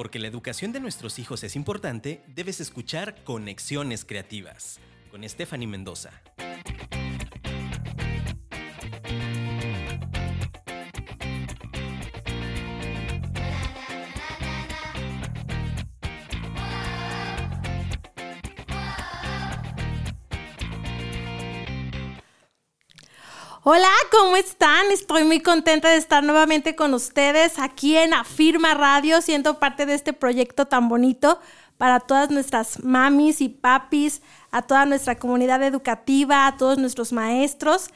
Porque la educación de nuestros hijos es importante, debes escuchar Conexiones Creativas con Stephanie Mendoza. Hola, ¿cómo están? Estoy muy contenta de estar nuevamente con ustedes aquí en Afirma Radio, siendo parte de este proyecto tan bonito para todas nuestras mamis y papis, a toda nuestra comunidad educativa, a todos nuestros maestros.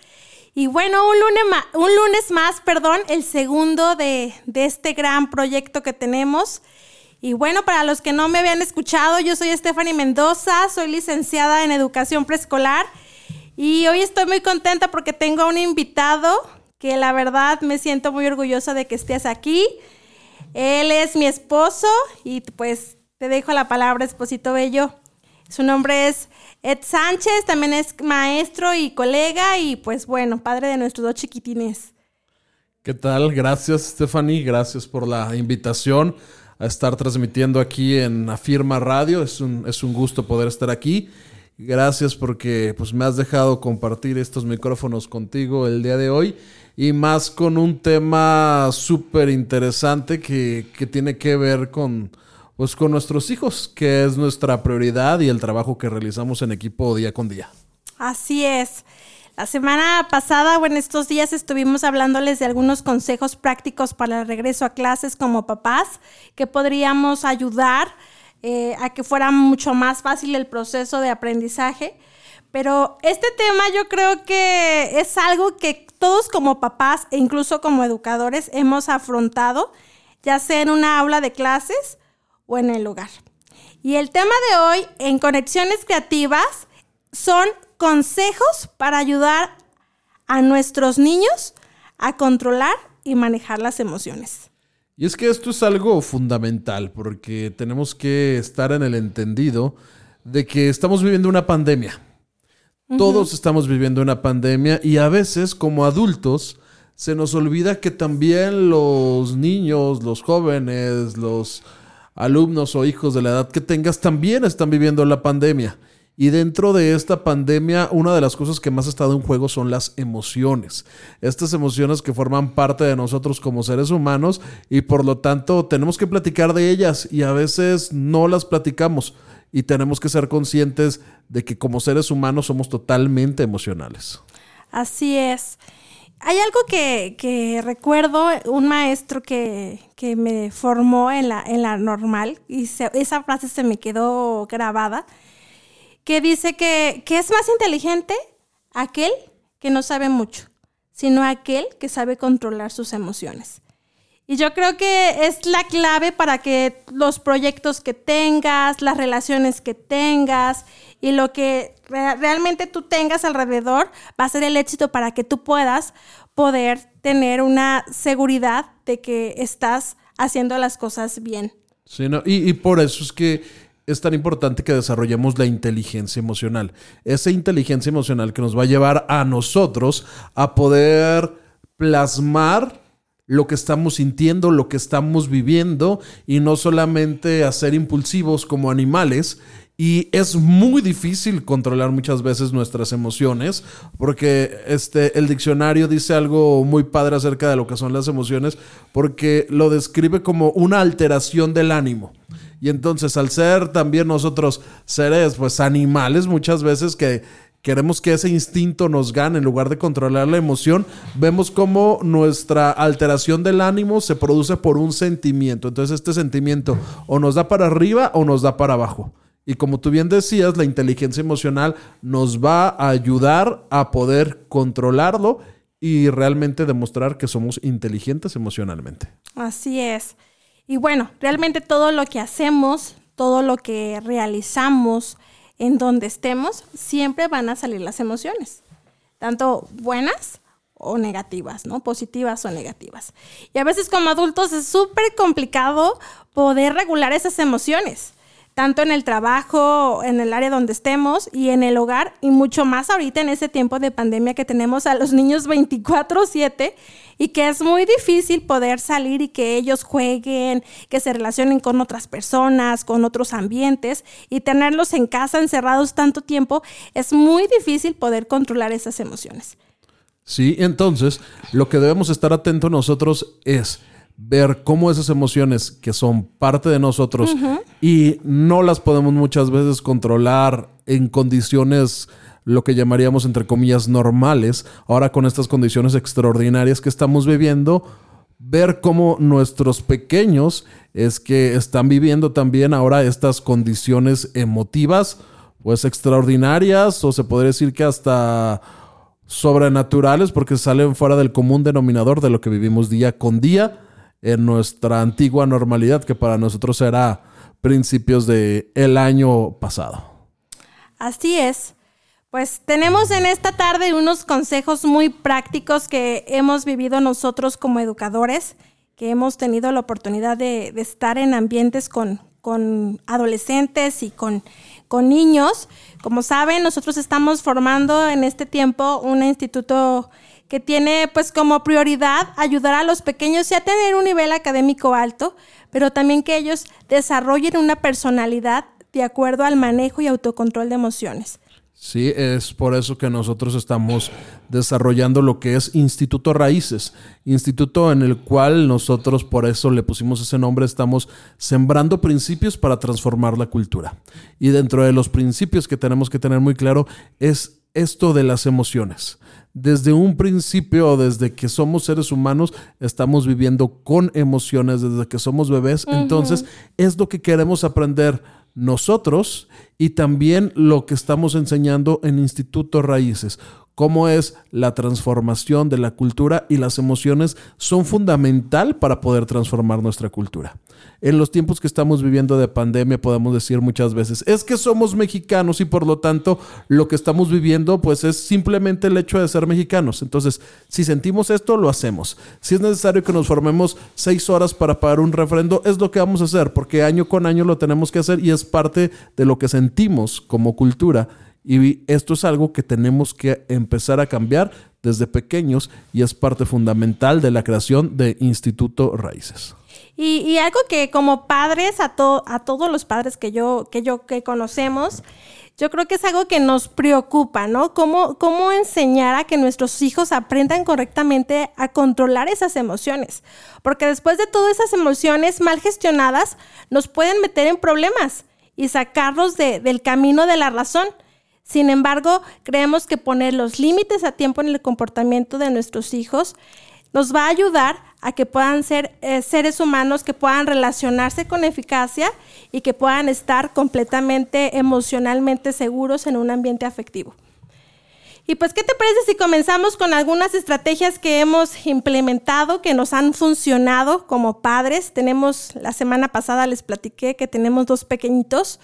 Y bueno, un lunes, más, un lunes más, perdón, el segundo de, de este gran proyecto que tenemos. Y bueno, para los que no me habían escuchado, yo soy Stephanie Mendoza, soy licenciada en educación preescolar y hoy estoy muy contenta porque tengo a un invitado que la verdad me siento muy orgullosa de que estés aquí. Él es mi esposo y pues te dejo la palabra, esposito bello. Su nombre es Ed Sánchez, también es maestro y colega y pues bueno, padre de nuestros dos chiquitines. ¿Qué tal? Gracias Stephanie, gracias por la invitación a estar transmitiendo aquí en Afirma Radio. Es un, es un gusto poder estar aquí Gracias porque pues, me has dejado compartir estos micrófonos contigo el día de hoy y más con un tema súper interesante que, que, tiene que ver con, pues, con nuestros hijos, que es nuestra prioridad y el trabajo que realizamos en equipo día con día. Así es. La semana pasada o en estos días estuvimos hablándoles de algunos consejos prácticos para el regreso a clases como papás que podríamos ayudar eh, a que fuera mucho más fácil el proceso de aprendizaje. Pero este tema yo creo que es algo que todos como papás e incluso como educadores hemos afrontado, ya sea en una aula de clases o en el hogar. Y el tema de hoy en Conexiones Creativas son consejos para ayudar a nuestros niños a controlar y manejar las emociones. Y es que esto es algo fundamental porque tenemos que estar en el entendido de que estamos viviendo una pandemia. Todos estamos viviendo una pandemia y a veces como adultos se nos olvida que también los niños, los jóvenes, los alumnos o hijos de la edad que tengas también están viviendo la pandemia. Y dentro de esta pandemia, una de las cosas que más ha estado en juego son las emociones. Estas emociones que forman parte de nosotros como seres humanos y por lo tanto tenemos que platicar de ellas y a veces no las platicamos y tenemos que ser conscientes de que como seres humanos somos totalmente emocionales. Así es. Hay algo que, recuerdo, un maestro que, me formó en la, en la normal, y esa frase se me quedó grabada, que dice que, es más inteligente aquel que no sabe mucho, sino aquel que sabe controlar sus emociones. Y yo creo que es la clave para que los proyectos que tengas, las relaciones que tengas y lo que realmente tú tengas alrededor va a ser el éxito para que tú puedas poder tener una seguridad de que estás haciendo las cosas bien. Sí, y, y por eso es que es tan importante que desarrollemos la inteligencia emocional. Esa inteligencia emocional que nos va a llevar a nosotros a poder plasmar lo que estamos sintiendo, lo que estamos viviendo y no solamente a ser impulsivos como animales. Y es muy difícil controlar muchas veces nuestras emociones, porque este, el diccionario dice algo muy padre acerca de lo que son las emociones, porque lo describe como una alteración del ánimo. Y entonces al ser también nosotros seres pues animales muchas veces que queremos que ese instinto nos gane en lugar de controlar la emoción, vemos cómo nuestra alteración del ánimo se produce por un sentimiento. Entonces este sentimiento o nos da para arriba o nos da para abajo. Y como tú bien decías, la inteligencia emocional nos va a ayudar a poder controlarlo y realmente demostrar que somos inteligentes emocionalmente. Así es. Y bueno, realmente todo lo que hacemos, todo lo que realizamos, en donde estemos, siempre van a salir las emociones, tanto buenas o negativas, ¿no? Positivas o negativas. Y a veces como adultos es súper complicado poder regular esas emociones. Tanto en el trabajo, en el área donde estemos y en el hogar, y mucho más ahorita en ese tiempo de pandemia que tenemos a los niños 24/7 y que es muy difícil poder salir y que ellos jueguen, que se relacionen con otras personas, con otros ambientes y tenerlos en casa encerrados tanto tiempo, es muy difícil poder controlar esas emociones. Sí, entonces lo que debemos estar atentos nosotros es ver cómo esas emociones que son parte de nosotros y no las podemos muchas veces controlar en condiciones lo que llamaríamos entre comillas normales, ahora con estas condiciones extraordinarias que estamos viviendo, ver cómo nuestros pequeños es que están viviendo también ahora estas condiciones emotivas, pues extraordinarias, o se podría decir que hasta sobrenaturales, porque salen fuera del común denominador de lo que vivimos día con día en nuestra antigua normalidad, que para nosotros era principios del el año pasado. Así es. Pues tenemos en esta tarde unos consejos muy prácticos que hemos vivido nosotros como educadores, que hemos tenido la oportunidad de, estar en ambientes con, adolescentes y con, con, niños. Como saben, nosotros estamos formando en este tiempo un instituto que tiene pues como prioridad ayudar a los pequeños y a tener un nivel académico alto, pero también que ellos desarrollen una personalidad de acuerdo al manejo y autocontrol de emociones. Sí, es por eso que nosotros estamos desarrollando lo que es Instituto Raíces, instituto en el cual nosotros por eso le pusimos ese nombre, estamos sembrando principios para transformar la cultura. Y dentro de los principios que tenemos que tener muy claro es esto de las emociones. Desde un principio, desde que somos seres humanos, estamos viviendo con emociones, desde que somos bebés, entonces es lo que queremos aprender nosotros y también lo que estamos enseñando en Instituto Raíces, cómo es la transformación de la cultura y las emociones son fundamental para poder transformar nuestra cultura. En los tiempos que estamos viviendo de pandemia podemos decir muchas veces, es que somos mexicanos y por lo tanto lo que estamos viviendo pues es simplemente el hecho de ser mexicanos. Entonces, si sentimos esto, lo hacemos. Si es necesario que nos formemos seis horas para pagar un refrendo, es lo que vamos a hacer, porque año con año lo tenemos que hacer y es parte de lo que sentimos como cultura y esto es algo que tenemos que empezar a cambiar desde pequeños y es parte fundamental de la creación de Instituto Raíces. Y, algo que como padres, a, a todos los padres que yo, que yo que conocemos, yo creo que es algo que nos preocupa, ¿no? ¿Cómo, cómo enseñar a que nuestros hijos aprendan correctamente a controlar esas emociones. Porque después de todas esas emociones mal gestionadas, nos pueden meter en problemas y sacarlos del camino de la razón. Sin embargo, creemos que poner los límites a tiempo en el comportamiento de nuestros hijos nos va a ayudar a que puedan ser eh, seres humanos que puedan relacionarse con eficacia y que puedan estar completamente emocionalmente seguros en un ambiente afectivo. Y pues, ¿qué te parece si comenzamos con algunas estrategias que hemos implementado, que nos han funcionado como padres? Tenemos, la semana pasada les platiqué que tenemos dos pequeñitos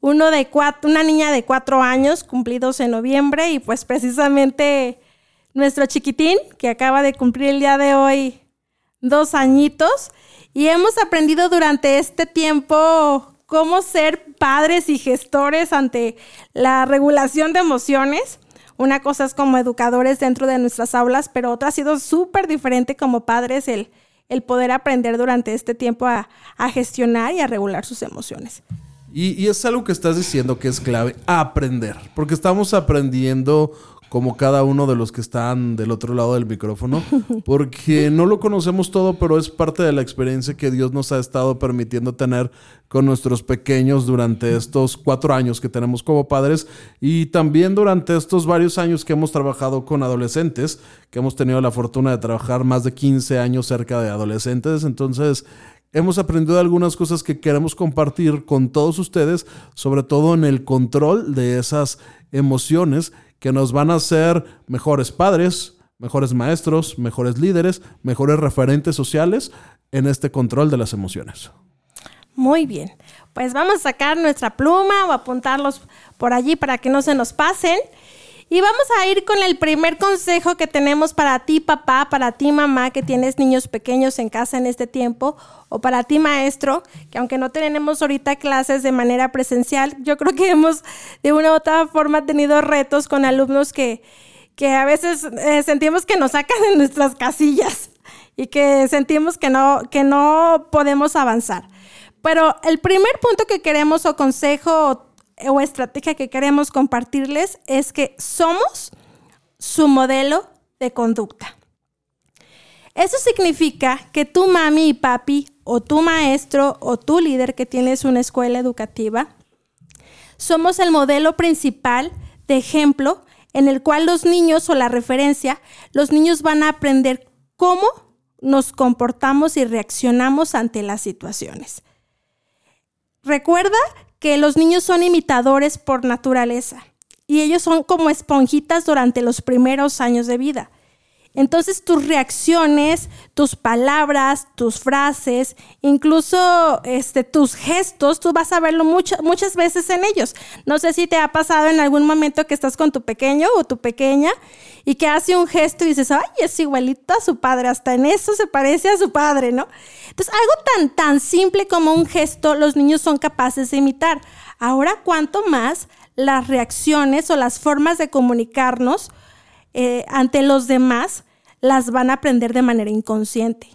una niña de cuatro años cumplidos en noviembre y pues precisamente nuestro chiquitín que acaba de cumplir el día de hoy dos añitos y hemos aprendido durante este tiempo cómo ser padres y gestores ante la regulación de emociones. Una cosa es como educadores dentro de nuestras aulas, pero otra ha sido súper diferente como padres el, el poder aprender durante este tiempo a gestionar y a regular sus emociones. Y, es algo que estás diciendo que es clave, aprender, porque estamos aprendiendo como cada uno de los que están del otro lado del micrófono, porque no lo conocemos todo, pero es parte de la experiencia que Dios nos ha estado permitiendo tener con nuestros pequeños durante estos cuatro años que tenemos como padres y también durante estos varios años que hemos trabajado con adolescentes, que hemos tenido la fortuna de trabajar más de 15 años cerca de adolescentes, entonces hemos aprendido algunas cosas que queremos compartir con todos ustedes, sobre todo en el control de esas emociones que nos van a hacer mejores padres, mejores maestros, mejores líderes, mejores referentes sociales en este control de las emociones. Muy bien, pues vamos a sacar nuestra pluma o apuntarlos por allí para que no se nos pasen. Y vamos a ir con el primer consejo que tenemos para ti, papá, para ti, mamá, que tienes niños pequeños en casa en este tiempo, o para ti, maestro, que aunque no tenemos ahorita clases de manera presencial, yo creo que hemos de una u otra forma tenido retos con alumnos que, que a veces eh, sentimos que nos sacan de nuestras casillas y que sentimos que no, que no podemos avanzar. Pero el primer punto que queremos o consejo estrategia que queremos compartirles es que somos su modelo de conducta. Eso significa que tu mami y papi o tu maestro o tu líder que tienes una escuela educativa, somos el modelo principal de ejemplo en el cual los niños o la referencia, los niños van a aprender cómo nos comportamos y reaccionamos ante las situaciones. Recuerda que los niños son imitadores por naturaleza y ellos son como esponjitas durante los primeros años de vida. Entonces tus reacciones, tus palabras, tus frases, incluso este, tus gestos, tú vas a verlo muchas veces en ellos. No sé si te ha pasado en algún momento que estás con tu pequeño o tu pequeña y que hace un gesto y dices, ay, es igualito a su padre, hasta en eso se parece a su padre, ¿no? Entonces, algo tan, tan simple como un gesto, los niños son capaces de imitar. Ahora, ¿cuánto más las reacciones o las formas de comunicarnos eh, ante los demás las van a aprender de manera inconsciente?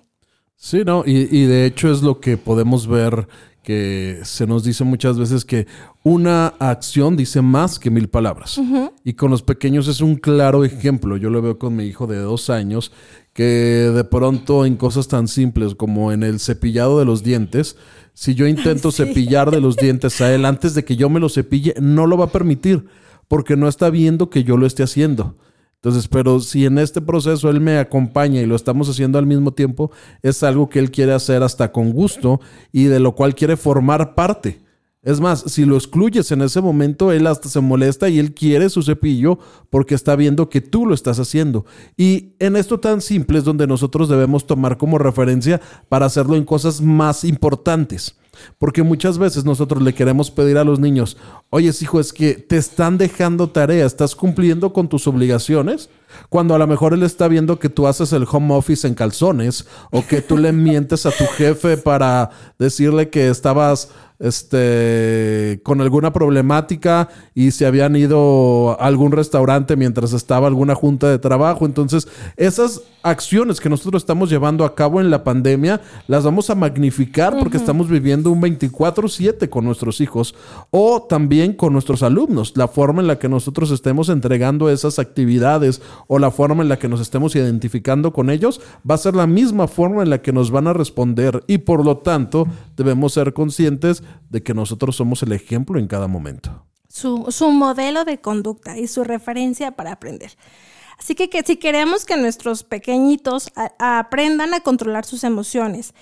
Sí, no, y, y de hecho es lo que podemos ver que se nos dice muchas veces que una acción dice más que mil palabras. Y con los pequeños es un claro ejemplo. Yo lo veo con mi hijo de dos años, que de pronto en cosas tan simples como en el cepillado de los dientes, si yo intento cepillar de los dientes a él antes de que yo me lo cepille, no lo va a permitir, porque no está viendo que yo lo esté haciendo. Entonces, pero si en este proceso él me acompaña y lo estamos haciendo al mismo tiempo, es algo que él quiere hacer hasta con gusto y de lo cual quiere formar parte. Es más, si lo excluyes en ese momento, él hasta se molesta y él quiere su cepillo porque está viendo que tú lo estás haciendo. Y en esto tan simple es donde nosotros debemos tomar como referencia para hacerlo en cosas más importantes. Porque muchas veces nosotros le queremos pedir a los niños, oye hijo, es que te están dejando tarea, estás cumpliendo con tus obligaciones, cuando a lo mejor él está viendo que tú haces el home office en calzones o que tú le mientes a tu jefe para decirle que estabas este, con alguna problemática y se habían ido a algún restaurante mientras estaba alguna junta de trabajo. Entonces, esas acciones que nosotros estamos llevando a cabo en la pandemia, las vamos a magnificar porque estamos viviendo un 24/7 con nuestros hijos o también con nuestros alumnos. La forma en la que nosotros estemos entregando esas actividades o la forma en la que nos estemos identificando con ellos va a ser la misma forma en la que nos van a responder y por lo tanto debemos ser conscientes de que nosotros somos el ejemplo en cada momento. Su, modelo de conducta y su referencia para aprender. Así que, que si queremos que nuestros pequeñitos aprendan a controlar sus emociones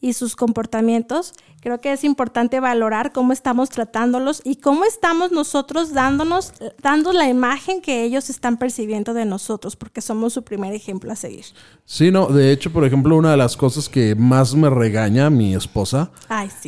y sus comportamientos, creo que es importante valorar cómo estamos tratándolos y cómo estamos nosotros dándonos, dando la imagen que ellos están percibiendo de nosotros, porque somos su primer ejemplo a seguir. Sí, no, de hecho, por ejemplo, una de las cosas que más me regaña mi esposa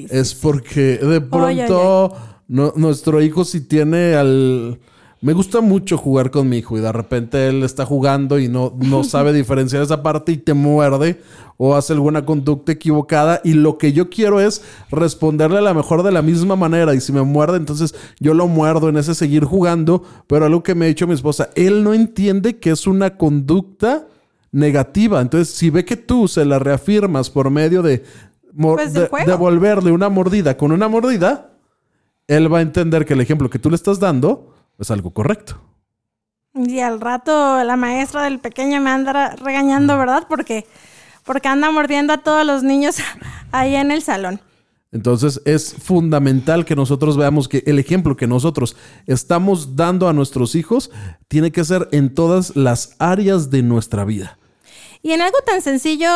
es porque de pronto nuestro hijo si tiene al me gusta mucho jugar con mi hijo y de repente él está jugando y no, no sabe diferenciar esa parte y te muerde o hace alguna conducta equivocada. Y lo que yo quiero es responderle a la mejor de la misma manera. Y si me muerde entonces yo lo muerdo en ese seguir jugando, pero algo que me ha dicho mi esposa, él no entiende que es una conducta negativa, entonces si ve que tú se la reafirmas por medio de, pues devolverle una mordida con una mordida, él va a entender que el ejemplo que tú le estás dando es algo correcto. Y al rato la maestra del pequeño me anda regañando, ¿verdad? Porque, porque anda mordiendo a todos los niños ahí en el salón. Entonces es fundamental que nosotros veamos que el ejemplo que nosotros estamos dando a nuestros hijos tiene que ser en todas las áreas de nuestra vida. Y en algo tan sencillo,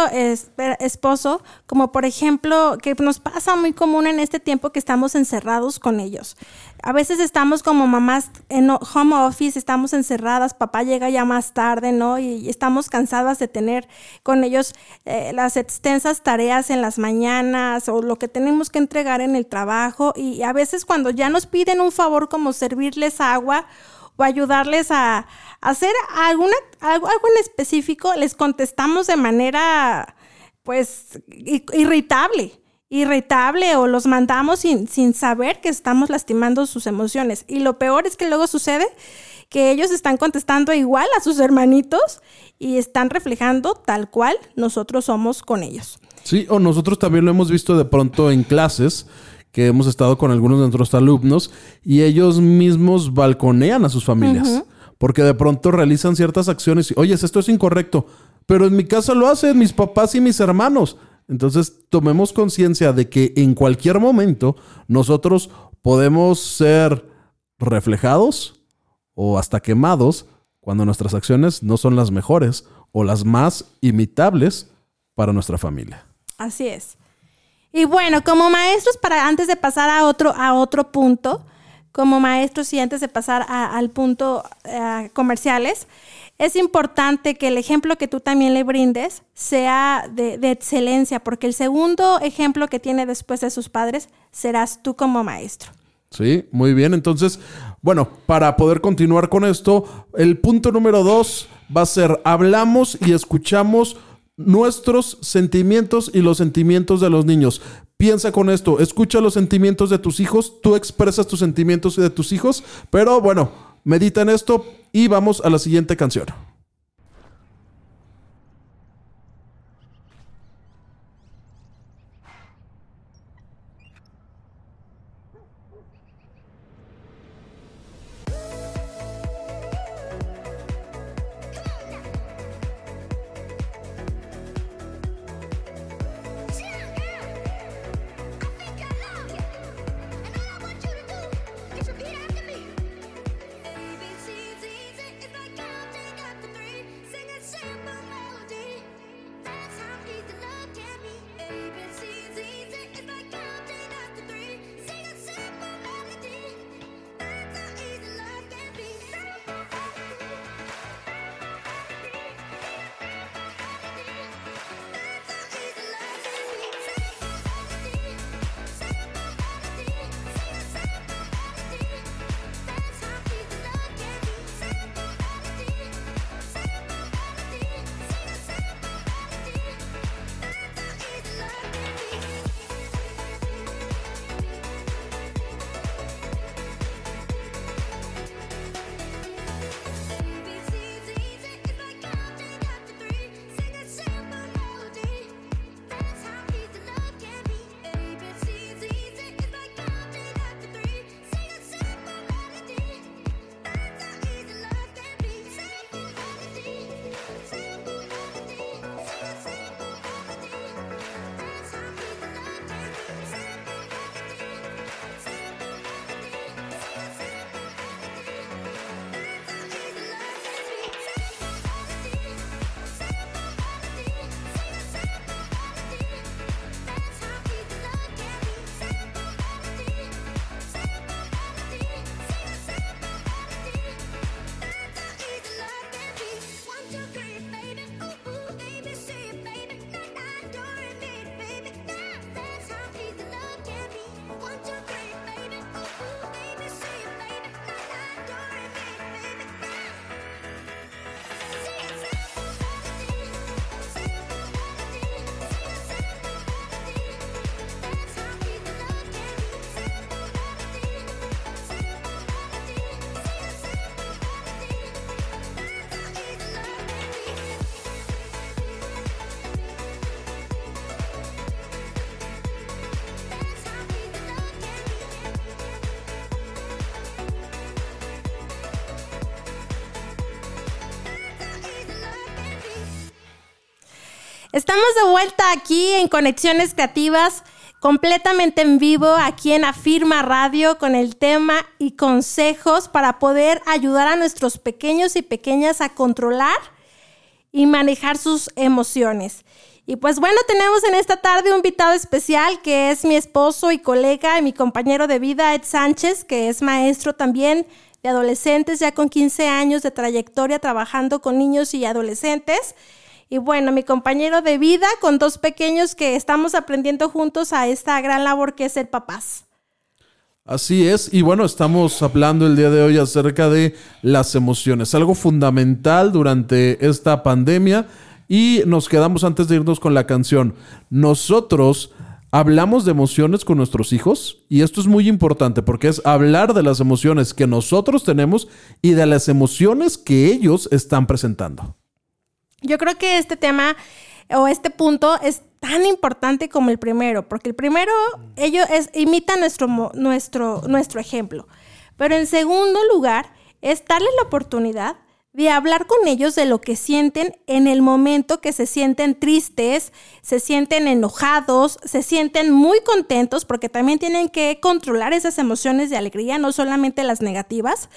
esposo, como por ejemplo, que nos pasa muy común en este tiempo que estamos encerrados con ellos. A veces estamos como mamás en home office, estamos encerradas, papá llega ya más tarde, ¿no? Y estamos cansadas de tener con ellos eh, las extensas tareas en las mañanas o lo que tenemos que entregar en el trabajo. Y a veces cuando ya nos piden un favor como servirles agua, o ayudarles a, hacer alguna, algo, algo en específico, les contestamos de manera pues irritable irritable o los mandamos sin, sin saber que estamos lastimando sus emociones. Y lo peor es que luego sucede que ellos están contestando igual a sus hermanitos y están reflejando tal cual nosotros somos con ellos. Sí, o nosotros también lo hemos visto de pronto en clases que hemos estado con algunos de nuestros alumnos y ellos mismos balconean a sus familias. Porque de pronto realizan ciertas acciones y, oye, esto es incorrecto, pero en mi casa lo hacen mis papás y mis hermanos. Entonces, tomemos conciencia de que en cualquier momento nosotros podemos ser reflejados o hasta quemados cuando nuestras acciones no son las mejores o las más imitables para nuestra familia. Así es. Y bueno, como maestros, para antes de pasar a otro, a otro punto, como maestros y antes de pasar al punto eh, comerciales, es importante que el ejemplo que tú también le brindes sea de, excelencia, porque el segundo ejemplo que tiene después de sus padres serás tú como maestro. Sí, muy bien. Entonces, bueno, para poder continuar con esto, el punto número dos va a ser, hablamos y escuchamos nuestros sentimientos y los sentimientos de los niños. Piensa con esto, escucha los sentimientos de tus hijos, tú expresas tus sentimientos de tus hijos, pero bueno, medita en esto, y vamos a la siguiente canción. Estamos de vuelta aquí en Conexiones Creativas, completamente en vivo, aquí en Afirma Radio, con el tema y consejos para poder ayudar a nuestros pequeños y pequeñas a controlar y manejar sus emociones. Y pues bueno, tenemos en esta tarde un invitado especial que es mi esposo y colega y mi compañero de vida, Ed Sánchez, que es maestro también de adolescentes, ya con 15 años de trayectoria trabajando con niños y adolescentes. Y bueno, mi compañero de vida con dos pequeños que estamos aprendiendo juntos a esta gran labor que es ser papás. Así es, y bueno, estamos hablando el día de hoy acerca de las emociones, algo fundamental durante esta pandemia y nos quedamos antes de irnos con la canción. Nosotros hablamos de emociones con nuestros hijos y esto es muy importante porque es hablar de las emociones que nosotros tenemos y de las emociones que ellos están presentando. Yo creo que este tema o este punto es tan importante como el primero, porque el primero, ellos es, imita nuestro, nuestro, nuestro ejemplo. Pero en segundo lugar, es darles la oportunidad de hablar con ellos de lo que sienten en el momento que se sienten tristes, se sienten enojados, se sienten muy contentos, porque también tienen que controlar esas emociones de alegría, no solamente las negativas.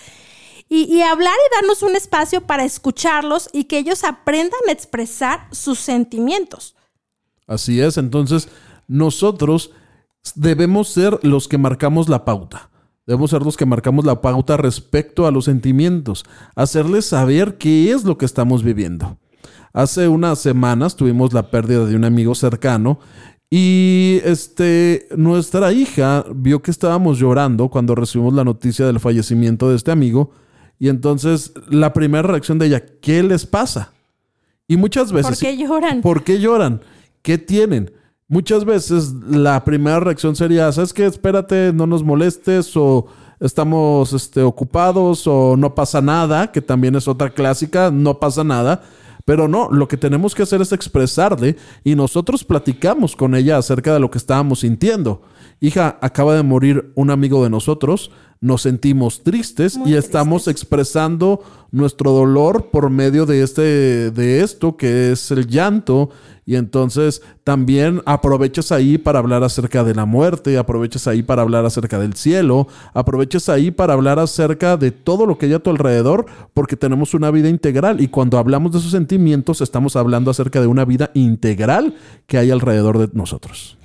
Y, hablar y darnos un espacio para escucharlos y que ellos aprendan a expresar sus sentimientos. Así es, entonces nosotros debemos ser los que marcamos la pauta. Debemos ser los que marcamos la pauta respecto a los sentimientos, hacerles saber qué es lo que estamos viviendo. Hace unas semanas tuvimos la pérdida de un amigo cercano y este nuestra hija vio que estábamos llorando cuando recibimos la noticia del fallecimiento de este amigo y entonces la primera reacción de ella, ¿qué les pasa? Y muchas veces ¿Por qué lloran? ¿Por qué lloran? ¿Qué tienen? Muchas veces la primera reacción sería, ¿sabes qué? Espérate, no nos molestes o estamos este, ocupados o no pasa nada, que también es otra clásica, no pasa nada. Pero no, lo que tenemos que hacer es expresarle y nosotros platicamos con ella acerca de lo que estábamos sintiendo. Hija, acaba de morir un amigo de nosotros, nos sentimos tristes Muy y estamos expresando nuestro dolor por medio de este de esto que es el llanto. Y entonces también aprovechas ahí para hablar acerca de la muerte, aprovechas ahí para hablar acerca del cielo, aprovechas ahí para hablar acerca de todo lo que hay a tu alrededor, porque tenemos una vida integral. Y cuando hablamos de esos sentimientos estamos hablando acerca de una vida integral que hay alrededor de nosotros.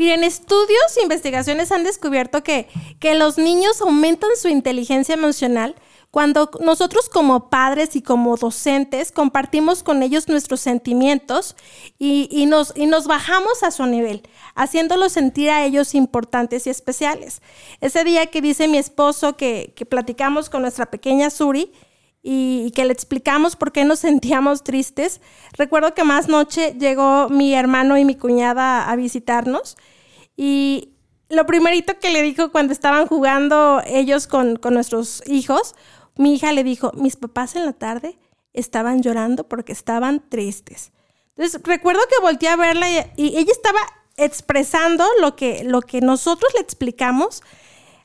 Miren, estudios e investigaciones han descubierto que, que los niños aumentan su inteligencia emocional cuando nosotros como padres y como docentes compartimos con ellos nuestros sentimientos y, y, nos, y nos bajamos a su nivel, haciéndolos sentir a ellos importantes y especiales. Ese día que dice mi esposo que, que platicamos con nuestra pequeña Suri, y que le explicamos por qué nos sentíamos tristes. Recuerdo que más noche llegó mi hermano y mi cuñada a visitarnos y lo primerito que le dijo cuando estaban jugando ellos con, con nuestros hijos, mi hija le dijo, mis papás en la tarde estaban llorando porque estaban tristes. Entonces recuerdo que volteé a verla y, ella estaba expresando lo que, lo que nosotros le explicamos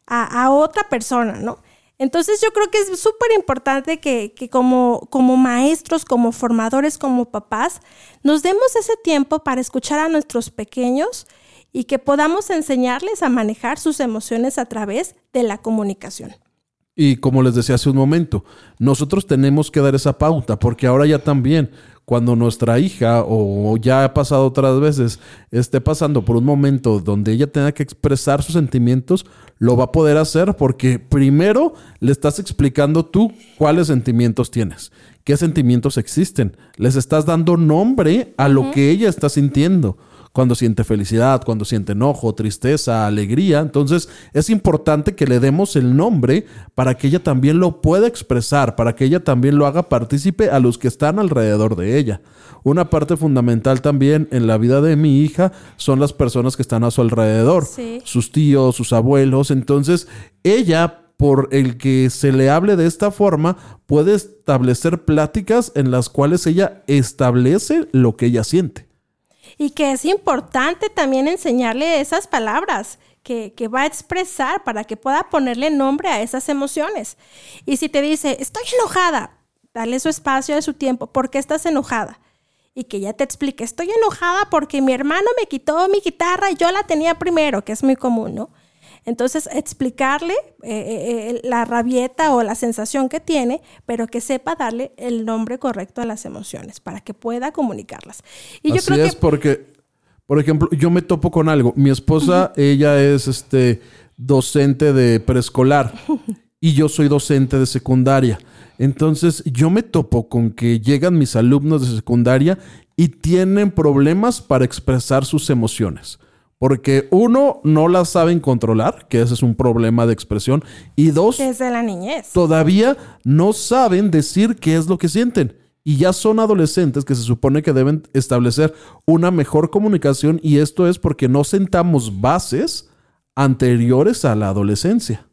a, a otra persona, ¿no? Entonces yo creo que es súper importante que, que, como, como maestros, como formadores, como papás, nos demos ese tiempo para escuchar a nuestros pequeños y que podamos enseñarles a manejar sus emociones a través de la comunicación. Y como les decía hace un momento, nosotros tenemos que dar esa pauta porque ahora ya también cuando nuestra hija o ya ha pasado otras veces esté pasando por un momento donde ella tenga que expresar sus sentimientos, lo va a poder hacer porque primero le estás explicando tú cuáles sentimientos tienes, qué sentimientos existen, les estás dando nombre a lo uh -huh. que ella está sintiendo cuando siente felicidad, cuando siente enojo, tristeza, alegría. Entonces es importante que le demos el nombre para que ella también lo pueda expresar, para que ella también lo haga partícipe a los que están alrededor de ella. Una parte fundamental también en la vida de mi hija son las personas que están a su alrededor, sí. sus tíos, sus abuelos. Entonces ella por el que se le hable de esta forma, puede establecer pláticas en las cuales ella establece lo que ella siente y que es importante también enseñarle esas palabras que, que, va a expresar para que pueda ponerle nombre a esas emociones. Y si te dice, estoy enojada, dale su espacio, de su tiempo, ¿por qué estás enojada? Y que ya te explique, estoy enojada porque mi hermano me quitó mi guitarra y yo la tenía primero, que es muy común, ¿no? Entonces, explicarle eh, eh, la rabieta o la sensación que tiene, pero que sepa darle el nombre correcto a las emociones para que pueda comunicarlas. Y Así yo creo es que... porque, por ejemplo, yo me topo con algo. Mi esposa, uh -huh. ella es este, docente de preescolar y yo soy docente de secundaria. Entonces, yo me topo con que llegan mis alumnos de secundaria y tienen problemas para expresar sus emociones Porque uno, no las saben controlar, que ese es un problema de expresión. Y dos, Desde la niñez. todavía no saben decir qué es lo que sienten. Y ya son adolescentes que se supone que deben establecer una mejor comunicación y esto es porque no sentamos bases anteriores a la adolescencia.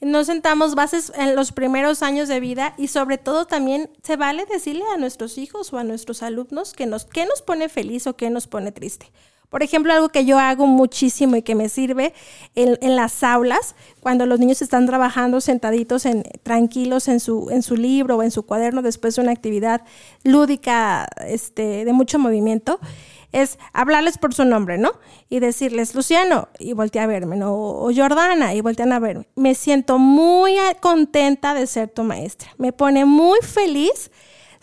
No sentamos bases en los primeros años de vida y sobre todo también se vale decirle a nuestros hijos o a nuestros alumnos que nos, qué nos pone feliz o qué nos pone triste. Por ejemplo, algo que yo hago muchísimo y que me sirve en, las aulas, cuando los niños están trabajando sentaditos en, tranquilos en su, en su libro o en su cuaderno después de una actividad lúdica este, de mucho movimiento, es hablarles por su nombre, ¿no? Y decirles, Luciano, y voltea a verme, ¿no? O Jordana, y voltean a verme. Me siento muy contenta de ser tu maestra. Me pone muy feliz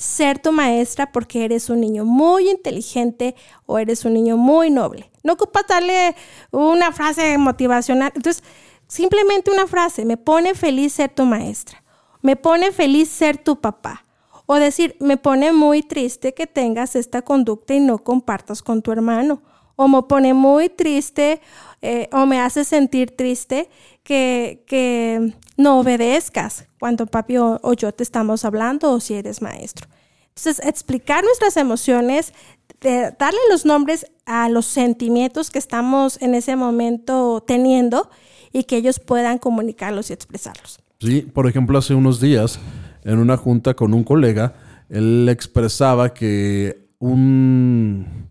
ser tu maestra porque eres un niño muy inteligente o eres un niño muy noble. No ocupas darle una frase motivacional. Entonces, simplemente una frase, me pone feliz ser tu maestra. Me pone feliz ser tu papá. O decir, me pone muy triste que tengas esta conducta y no compartas con tu hermano. O me pone muy triste eh, o me hace sentir triste que, que no obedezcas cuando papi o, yo te estamos hablando o si eres maestro. Entonces, explicar nuestras emociones, darle los nombres a los sentimientos que estamos en ese momento teniendo y que ellos puedan comunicarlos y expresarlos. Sí, por ejemplo, hace unos días en una junta con un colega, él expresaba que un,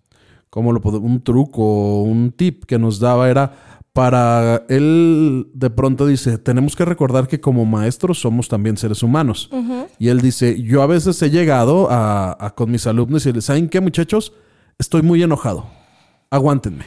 ¿cómo lo? Un truco, un tip que nos daba era para él de pronto dice, tenemos que recordar que como maestros somos también seres humanos. Uh -huh. Y él dice, yo a veces he llegado a, a, con mis alumnos y les, ¿saben qué muchachos? Estoy muy enojado. Aguántenme.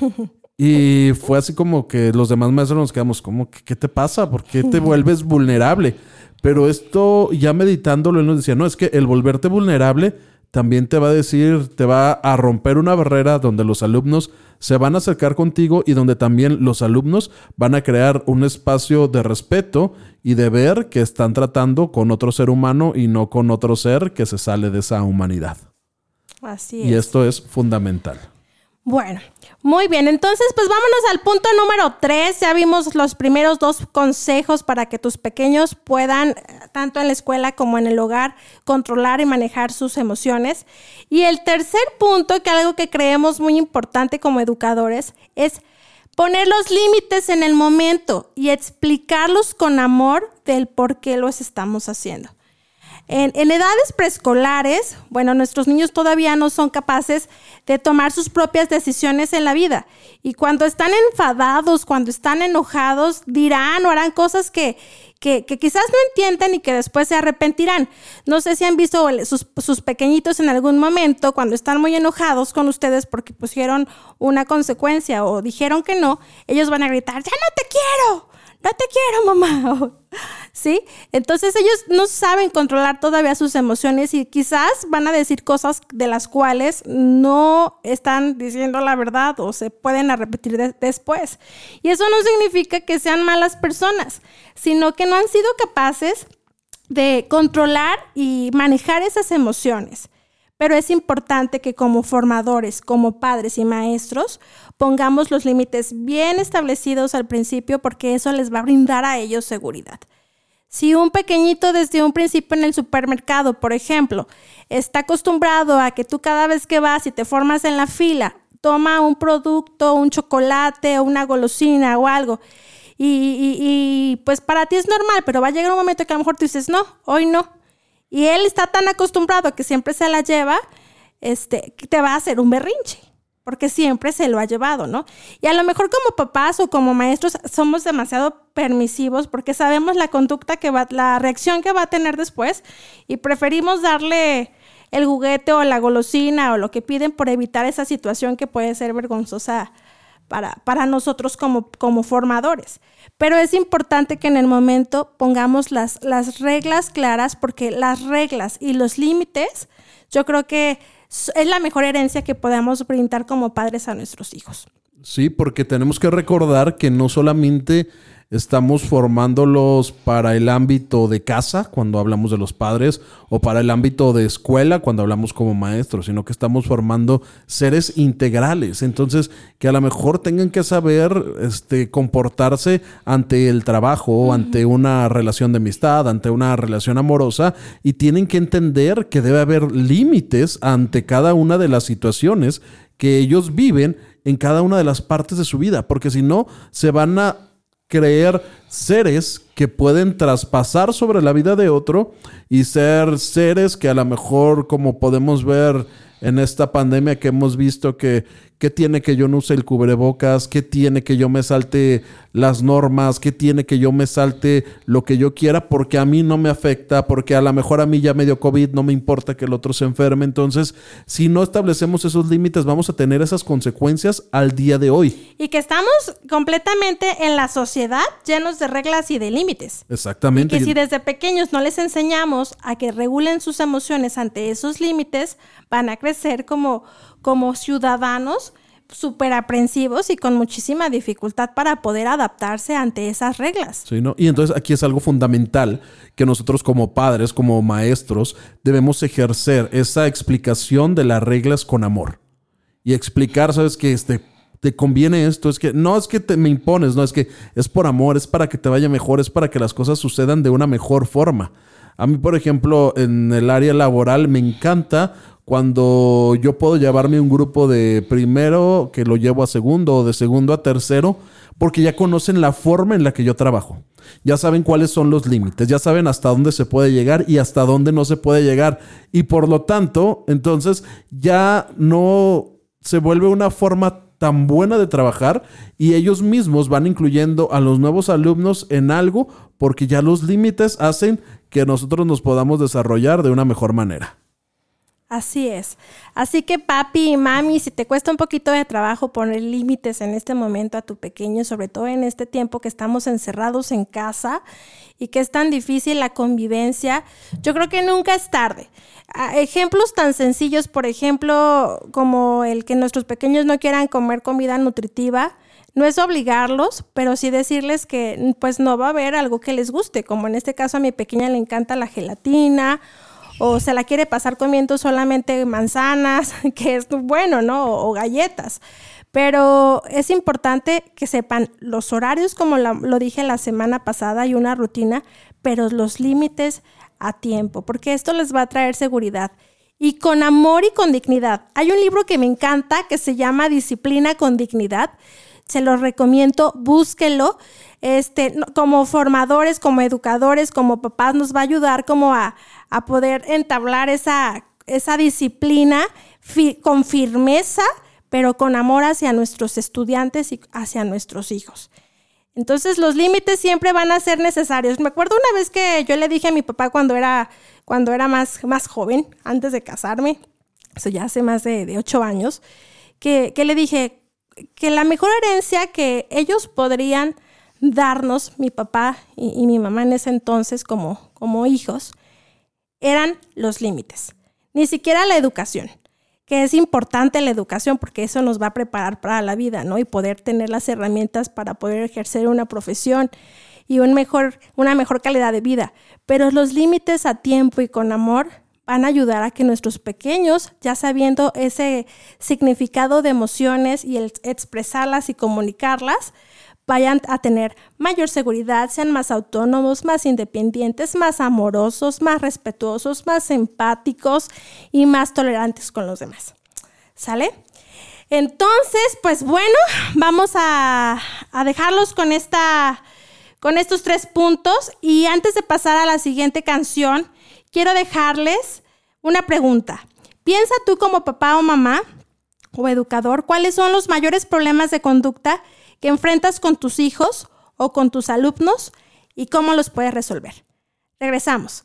y fue así como que los demás maestros nos quedamos como, ¿qué te pasa? ¿Por qué te vuelves vulnerable? Pero esto, ya meditándolo, él nos decía, no, es que el volverte vulnerable también te va a decir, te va a romper una barrera donde los alumnos se van a acercar contigo y donde también los alumnos van a crear un espacio de respeto y de ver que están tratando con otro ser humano y no con otro ser que se sale de esa humanidad. Así es. Y esto es fundamental. Bueno, muy bien. Entonces, pues vámonos al punto número tres. Ya vimos los primeros dos consejos para que tus pequeños puedan, tanto en la escuela como en el hogar, controlar y manejar sus emociones. Y el tercer punto, que algo que creemos muy importante como educadores, es poner los límites en el momento y explicarlos con amor del por qué los estamos haciendo. En, edades preescolares, bueno, nuestros niños todavía no son capaces de tomar sus propias decisiones en la vida. Y cuando están enfadados, cuando están enojados, dirán o harán cosas que, que, que quizás no entiendan y que después se arrepentirán. No sé si han visto sus, sus, pequeñitos en algún momento cuando están muy enojados con ustedes porque pusieron una consecuencia o dijeron que no, ellos van a gritar, ya no te quiero no te quiero, mamá. ¿Sí? Entonces ellos no saben controlar todavía sus emociones y quizás van a decir cosas de las cuales no están diciendo la verdad o se pueden repetir de después. Y eso no significa que sean malas personas, sino que no han sido capaces de controlar y manejar esas emociones. Pero es importante que como formadores, como padres y maestros, pongamos los límites bien establecidos al principio porque eso les va a brindar a ellos seguridad. Si un pequeñito desde un principio en el supermercado, por ejemplo, está acostumbrado a que tú cada vez que vas y te formas en la fila, toma un producto, un chocolate o una golosina o algo, y, y, y pues para ti es normal, pero va a llegar un momento que a lo mejor tú dices, no, hoy no. Y él está tan acostumbrado a que siempre se la lleva, este, que te va a hacer un berrinche, porque siempre se lo ha llevado, ¿no? Y a lo mejor como papás o como maestros somos demasiado permisivos porque sabemos la conducta que va, la reacción que va a tener después y preferimos darle el juguete o la golosina o lo que piden por evitar esa situación que puede ser vergonzosa para, para nosotros como, como formadores. Pero es importante que en el momento pongamos las, las reglas claras porque las reglas y los límites yo creo que es la mejor herencia que podamos brindar como padres a nuestros hijos. Sí, porque tenemos que recordar que no solamente estamos formándolos para el ámbito de casa, cuando hablamos de los padres, o para el ámbito de escuela, cuando hablamos como maestros, sino que estamos formando seres integrales. Entonces, que a lo mejor tengan que saber este, comportarse ante el trabajo, ante una relación de amistad, ante una relación amorosa, y tienen que entender que debe haber límites ante cada una de las situaciones que ellos viven en cada una de las partes de su vida, porque si no, se van a creer seres que pueden traspasar sobre la vida de otro y ser seres que a lo mejor, como podemos ver en esta pandemia que hemos visto que ¿Qué tiene que yo no use el cubrebocas? ¿Qué tiene que yo me salte las normas? ¿Qué tiene que yo me salte lo que yo quiera? Porque a mí no me afecta, porque a lo mejor a mí ya me dio COVID, no me importa que el otro se enferme. Entonces, si no establecemos esos límites, vamos a tener esas consecuencias al día de hoy. Y que estamos completamente en la sociedad llenos de reglas y de límites. Exactamente. Y que si desde pequeños no les enseñamos a que regulen sus emociones ante esos límites, van a crecer como como ciudadanos súper aprensivos y con muchísima dificultad para poder adaptarse ante esas reglas. Sí, ¿no? Y entonces aquí es algo fundamental que nosotros como padres, como maestros, debemos ejercer esa explicación de las reglas con amor. Y explicar, ¿sabes? Que este, te conviene esto, es que no es que te, me impones, no, es que es por amor, es para que te vaya mejor, es para que las cosas sucedan de una mejor forma. A mí, por ejemplo, en el área laboral me encanta cuando yo puedo llevarme un grupo de primero que lo llevo a segundo o de segundo a tercero, porque ya conocen la forma en la que yo trabajo. Ya saben cuáles son los límites, ya saben hasta dónde se puede llegar y hasta dónde no se puede llegar. Y por lo tanto, entonces ya no se vuelve una forma tan buena de trabajar y ellos mismos van incluyendo a los nuevos alumnos en algo porque ya los límites hacen que nosotros nos podamos desarrollar de una mejor manera. Así es. Así que papi y mami, si te cuesta un poquito de trabajo poner límites en este momento a tu pequeño, sobre todo en este tiempo que estamos encerrados en casa y que es tan difícil la convivencia, yo creo que nunca es tarde. Ah, ejemplos tan sencillos, por ejemplo, como el que nuestros pequeños no quieran comer comida nutritiva, no es obligarlos, pero sí decirles que pues no va a haber algo que les guste, como en este caso a mi pequeña le encanta la gelatina o se la quiere pasar comiendo solamente manzanas, que es bueno, ¿no? O, galletas. Pero es importante que sepan los horarios, como lo dije la semana pasada, y una rutina, pero los límites a tiempo, porque esto les va a traer seguridad. Y con amor y con dignidad. Hay un libro que me encanta que se llama Disciplina con Dignidad. Se los recomiendo, búsquelo este, como formadores, como educadores, como papás, nos va a ayudar como a, poder entablar esa, esa disciplina con firmeza, pero con amor hacia nuestros estudiantes y hacia nuestros hijos. Entonces los límites siempre van a ser necesarios. Me acuerdo una vez que yo le dije a mi papá cuando era, cuando era más, más joven, antes de casarme, eso ya hace más de, ocho años, que, que le dije que la mejor herencia que ellos podrían darnos mi papá y, mi mamá en ese entonces como, como hijos eran los límites. Ni siquiera la educación, que es importante la educación porque eso nos va a preparar para la vida, ¿no? Y poder tener las herramientas para poder ejercer una profesión y un mejor, una mejor calidad de vida. Pero los límites a tiempo y con amor van a ayudar a que nuestros pequeños, ya sabiendo ese significado de emociones y expresarlas y comunicarlas, vayan a tener mayor seguridad, sean más autónomos, más independientes, más amorosos, más respetuosos, más empáticos y más tolerantes con los demás. ¿Sale? Entonces, pues bueno, vamos a, dejarlos con, esta, con estos tres puntos y antes de pasar a la siguiente canción, quiero dejarles una pregunta. Piensa tú como papá o mamá o educador, ¿cuáles son los mayores problemas de conducta que enfrentas con tus hijos o con tus alumnos y cómo los puedes resolver. Regresamos.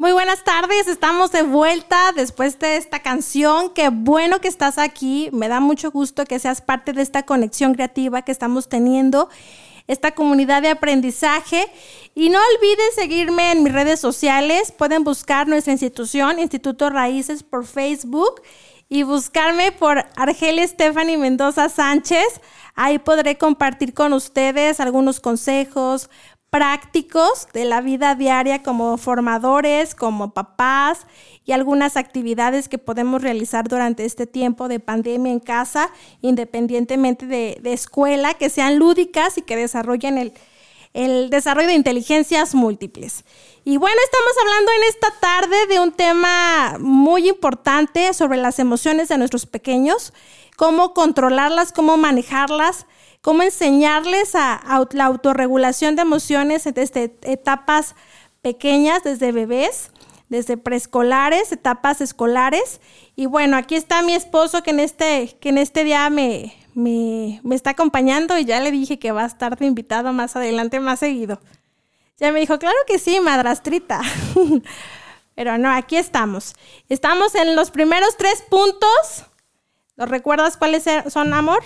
Muy buenas tardes, estamos de vuelta después de esta canción. Qué bueno que estás aquí. Me da mucho gusto que seas parte de esta conexión creativa que estamos teniendo, esta comunidad de aprendizaje. Y no olvides seguirme en mis redes sociales. Pueden buscar nuestra institución, Instituto Raíces, por Facebook y buscarme por Argelia Stephanie Mendoza Sánchez. Ahí podré compartir con ustedes algunos consejos, prácticos de la vida diaria como formadores, como papás y algunas actividades que podemos realizar durante este tiempo de pandemia en casa, independientemente de, de escuela, que sean lúdicas y que desarrollen el, el desarrollo de inteligencias múltiples. Y bueno, estamos hablando en esta tarde de un tema muy importante sobre las emociones de nuestros pequeños, cómo controlarlas, cómo manejarlas, cómo enseñarles a, a la autorregulación de emociones desde etapas pequeñas, desde bebés, desde preescolares, etapas escolares. Y bueno, aquí está mi esposo que en este, que en este día me, me, está acompañando y ya le dije que va a estar de invitado más adelante, más seguido. Ya me dijo, claro que sí, madrastrita. Pero no, aquí estamos. Estamos en los primeros tres puntos. ¿Lo recuerdas cuáles son, amor?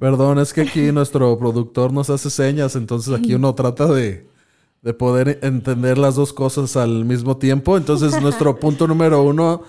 Perdón, es que aquí nuestro productor nos hace señas, entonces aquí uno trata de, de poder entender las dos cosas al mismo tiempo. Entonces, nuestro punto número uno,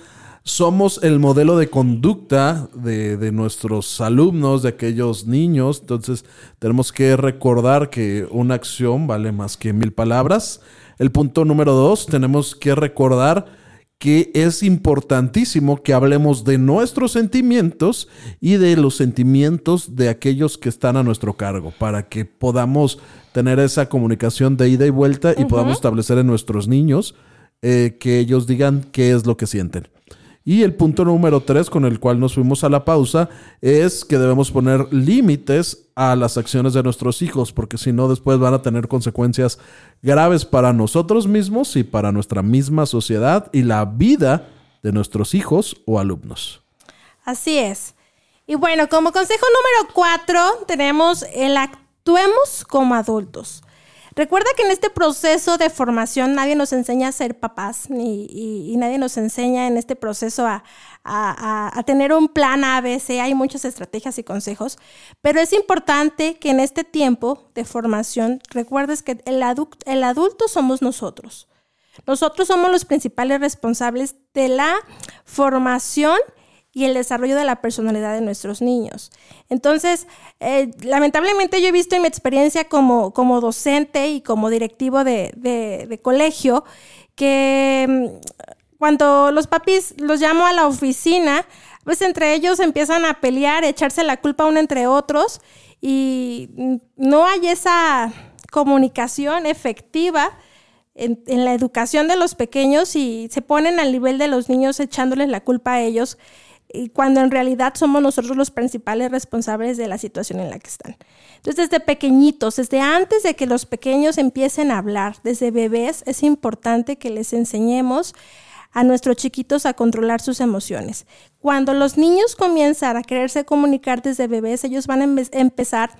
somos el modelo de conducta de, de nuestros alumnos, de aquellos niños. Entonces, tenemos que recordar que una acción vale más que mil palabras. El punto número dos, tenemos que recordar que es importantísimo que hablemos de nuestros sentimientos y de los sentimientos de aquellos que están a nuestro cargo, para que podamos tener esa comunicación de ida y vuelta y podamos establecer en nuestros niños eh, que ellos digan qué es lo que sienten. Y el punto número tres con el cual nos fuimos a la pausa es que debemos poner límites a las acciones de nuestros hijos, porque si no después van a tener consecuencias graves para nosotros mismos y para nuestra misma sociedad y la vida de nuestros hijos o alumnos. Así es. Y bueno, como consejo número cuatro tenemos el actuemos como adultos. Recuerda que en este proceso de formación nadie nos enseña a ser papás ni, y, nadie nos enseña en este proceso a, tener un plan ABC. Hay muchas estrategias y consejos, pero es importante que en este tiempo de formación recuerdes que el, el adulto somos nosotros. Nosotros somos los principales responsables de la formación y el desarrollo de la personalidad de nuestros niños. Entonces, eh, lamentablemente yo he visto en mi experiencia como, como docente y como directivo de, de- colegio que mm, cuando los papis los llamo a la oficina, pues entre ellos empiezan a pelear, a echarse la culpa uno entre otros y no hay esa comunicación efectiva en la educación de los pequeños y se ponen al nivel de los niños echándoles la culpa a ellos y cuando en realidad somos nosotros los principales responsables de la situación en la que están. Entonces, desde pequeñitos, desde antes de que los pequeños empiecen a hablar, desde bebés, es importante que les enseñemos a nuestros chiquitos a controlar sus emociones. Cuando los niños comienzan a quererse comunicar desde bebés, ellos van a empe- empezar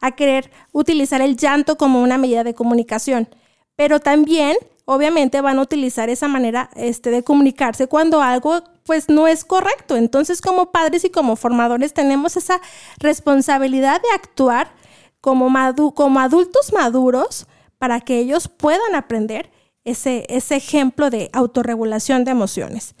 a querer utilizar el llanto como una medida de comunicación, pero también obviamente van a utilizar esa manera este, de comunicarse cuando algo pues no es correcto. Entonces como padres y como formadores tenemos esa responsabilidad de actuar como, madu- como adultos maduros para que ellos puedan aprender ese, ese ejemplo de autorregulación de emociones.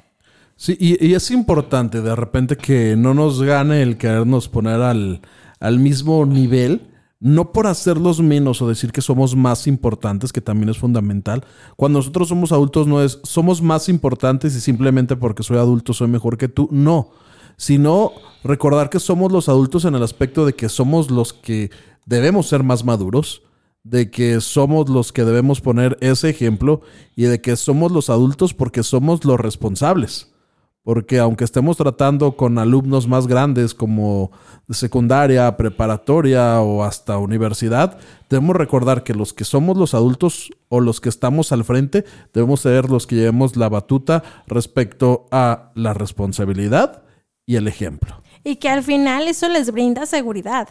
Sí, y, y es importante de repente que no nos gane el querernos poner al, al mismo nivel, no por hacerlos menos o decir que somos más importantes, que también es fundamental. Cuando nosotros somos adultos no es somos más importantes y simplemente porque soy adulto soy mejor que tú, no, sino recordar que somos los adultos en el aspecto de que somos los que debemos ser más maduros, de que somos los que debemos poner ese ejemplo y de que somos los adultos porque somos los responsables. Porque aunque estemos tratando con alumnos más grandes como secundaria, preparatoria o hasta universidad, debemos recordar que los que somos los adultos o los que estamos al frente, debemos ser los que llevemos la batuta respecto a la responsabilidad y el ejemplo. y que al final eso les brinda seguridad.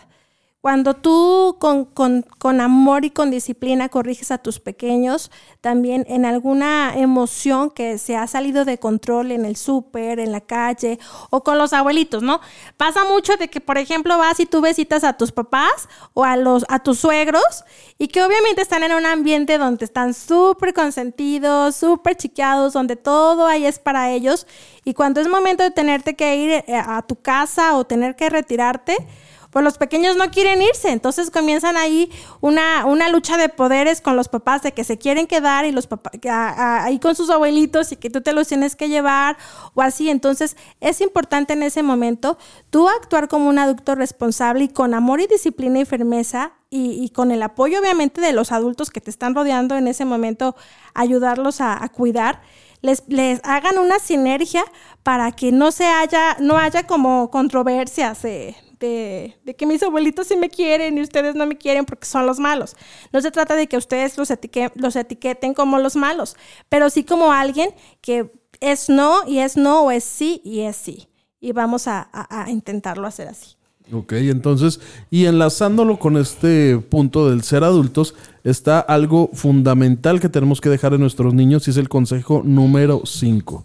Cuando tú con, con- con amor y con disciplina corriges a tus pequeños, también en alguna emoción que se ha salido de control en el súper, en la calle o con los abuelitos, ¿no? Pasa mucho de que, por ejemplo, vas y tú visitas a tus papás o a, los, a tus suegros y que obviamente están en un ambiente donde están súper consentidos, súper chiqueados, donde todo ahí es para ellos. Y cuando es momento de tenerte que ir eh, a tu casa o tener que retirarte, pues los pequeños no quieren irse, entonces comienzan ahí una, una lucha de poderes con los papás de que se quieren quedar y los ahí con sus abuelitos y que tú te los tienes que llevar o así. Entonces es importante en ese momento tú actuar como un adulto responsable y con amor y disciplina y firmeza y, y con el apoyo obviamente de los adultos que te están rodeando en ese momento, ayudarlos a, a cuidar. Les, les hagan una sinergia para que no se haya, no haya como controversias de, de, de que mis abuelitos sí me quieren y ustedes no me quieren porque son los malos. No se trata de que ustedes los, etique- los etiqueten como los malos, pero sí como alguien que es no y es no o es sí y es sí. Y vamos a, a- a intentarlo hacer así. Ok, entonces, y enlazándolo con este punto del ser adultos, está algo fundamental que tenemos que dejar en nuestros niños y es el consejo número 5.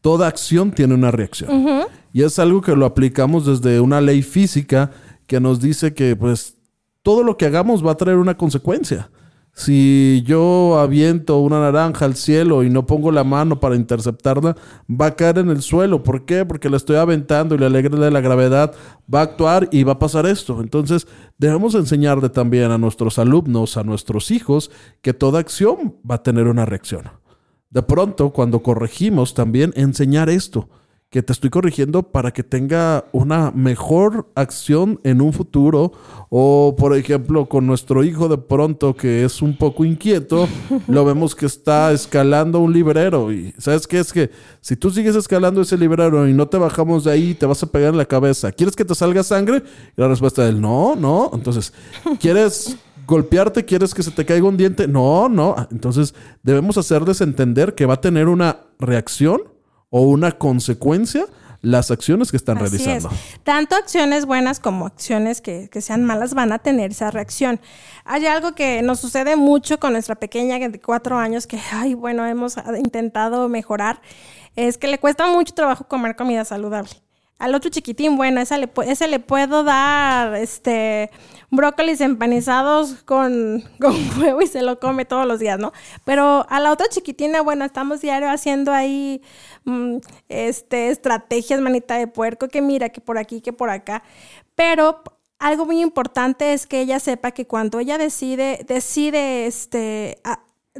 Toda acción tiene una reacción. Y es algo que lo aplicamos desde una ley física que nos dice que pues todo lo que hagamos va a traer una consecuencia. Si yo aviento una naranja al cielo y no pongo la mano para interceptarla, va a caer en el suelo. ¿Por qué? Porque la estoy aventando y la ley de la gravedad va a actuar y va a pasar esto. Entonces, debemos enseñarle también a nuestros alumnos, a nuestros hijos, que toda acción va a tener una reacción. De pronto, cuando corregimos, también enseñar esto, que te estoy corrigiendo para que tenga una mejor acción en un futuro. O, por ejemplo, con nuestro hijo de pronto que es un poco inquieto, lo vemos que está escalando un librero. Y ¿sabes qué? Es que si tú sigues escalando ese librero y no te bajamos de ahí, te vas a pegar en la cabeza. ¿Quieres que te salga sangre? Y la respuesta es no, no. Entonces, ¿quieres golpearte, quieres que se te caiga un diente. No, no. Entonces debemos hacerles entender que va a tener una reacción o una consecuencia las acciones que están Así realizando. es. Tanto acciones buenas como acciones que, que sean malas van a tener esa reacción. Hay algo que nos sucede mucho con nuestra pequeña de cuatro años que, ay, bueno, hemos intentado mejorar, es que le cuesta mucho trabajo comer comida saludable. Al otro chiquitín, bueno, esa le, ese le puedo dar este brócolis empanizados con, con huevo y se lo come todos los días, ¿no? Pero a la otra chiquitina, bueno, estamos diario haciendo ahí mm, este, estrategias, manita de puerco, que mira, que por aquí, que por acá. Pero algo muy importante es que ella sepa que cuando ella decide, decide este,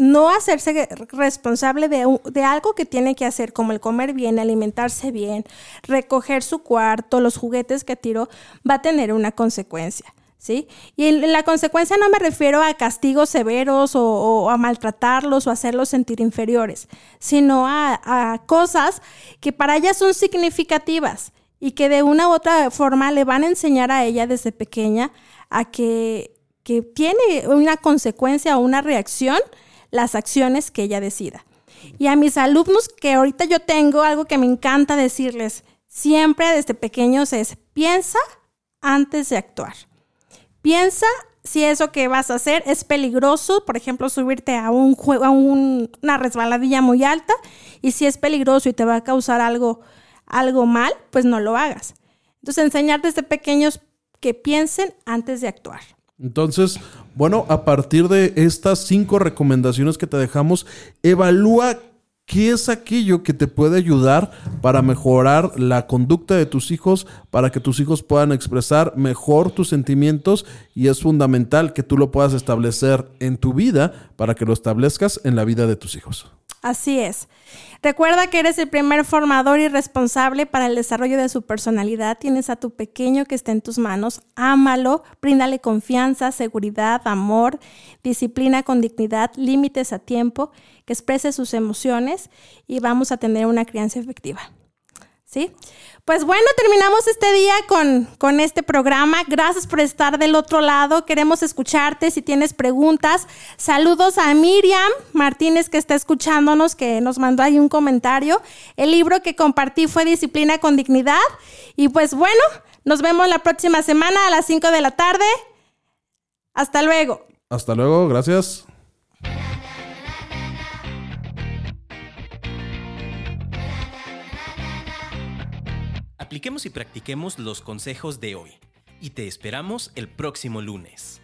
no hacerse responsable de, algo que tiene que hacer, como el comer bien, alimentarse bien, recoger su cuarto, los juguetes que tiró, va a tener una consecuencia. ¿Sí? Y en la consecuencia no me refiero a castigos severos o, a maltratarlos o hacerlos sentir inferiores, sino a, cosas que para ella son significativas y que de una u otra forma le van a enseñar a ella desde pequeña a que tiene una consecuencia o una reacción las acciones que ella decida. Y a mis alumnos que ahorita yo tengo algo que me encanta decirles siempre desde pequeños es piensa antes de actuar. Piensa si eso que vas a hacer es peligroso, por ejemplo, subirte a, un jue- a un- una resbaladilla muy alta, y si es peligroso y te va a causar algo, algo mal, pues no lo hagas. Entonces, enseñar desde pequeños que piensen antes de actuar. Entonces, bueno, a partir de estas cinco recomendaciones que te dejamos, evalúa qué es aquello que te puede ayudar para mejorar la conducta de tus hijos, para que tus hijos puedan expresar mejor tus sentimientos y es fundamental que tú lo puedas establecer en tu vida para que lo establezcas en la vida de tus hijos. Así es. Recuerda que eres el primer formador y responsable para el desarrollo de su personalidad. Tienes a tu pequeño que está en tus manos. Ámalo, bríndale confianza, seguridad, amor, disciplina con dignidad, límites a tiempo, que exprese sus emociones y vamos a tener una crianza efectiva. ¿Sí? Pues bueno, terminamos este día con, con este programa. Gracias por estar del otro lado. Queremos escucharte si tienes preguntas. Saludos a Miriam Martínez que está escuchándonos, que nos mandó ahí un comentario. El libro que compartí fue Disciplina con Dignidad. Y pues bueno, nos vemos la próxima semana a las 5 de la tarde. Hasta luego. Hasta luego, gracias. Apliquemos y practiquemos los consejos de hoy y te esperamos el próximo lunes.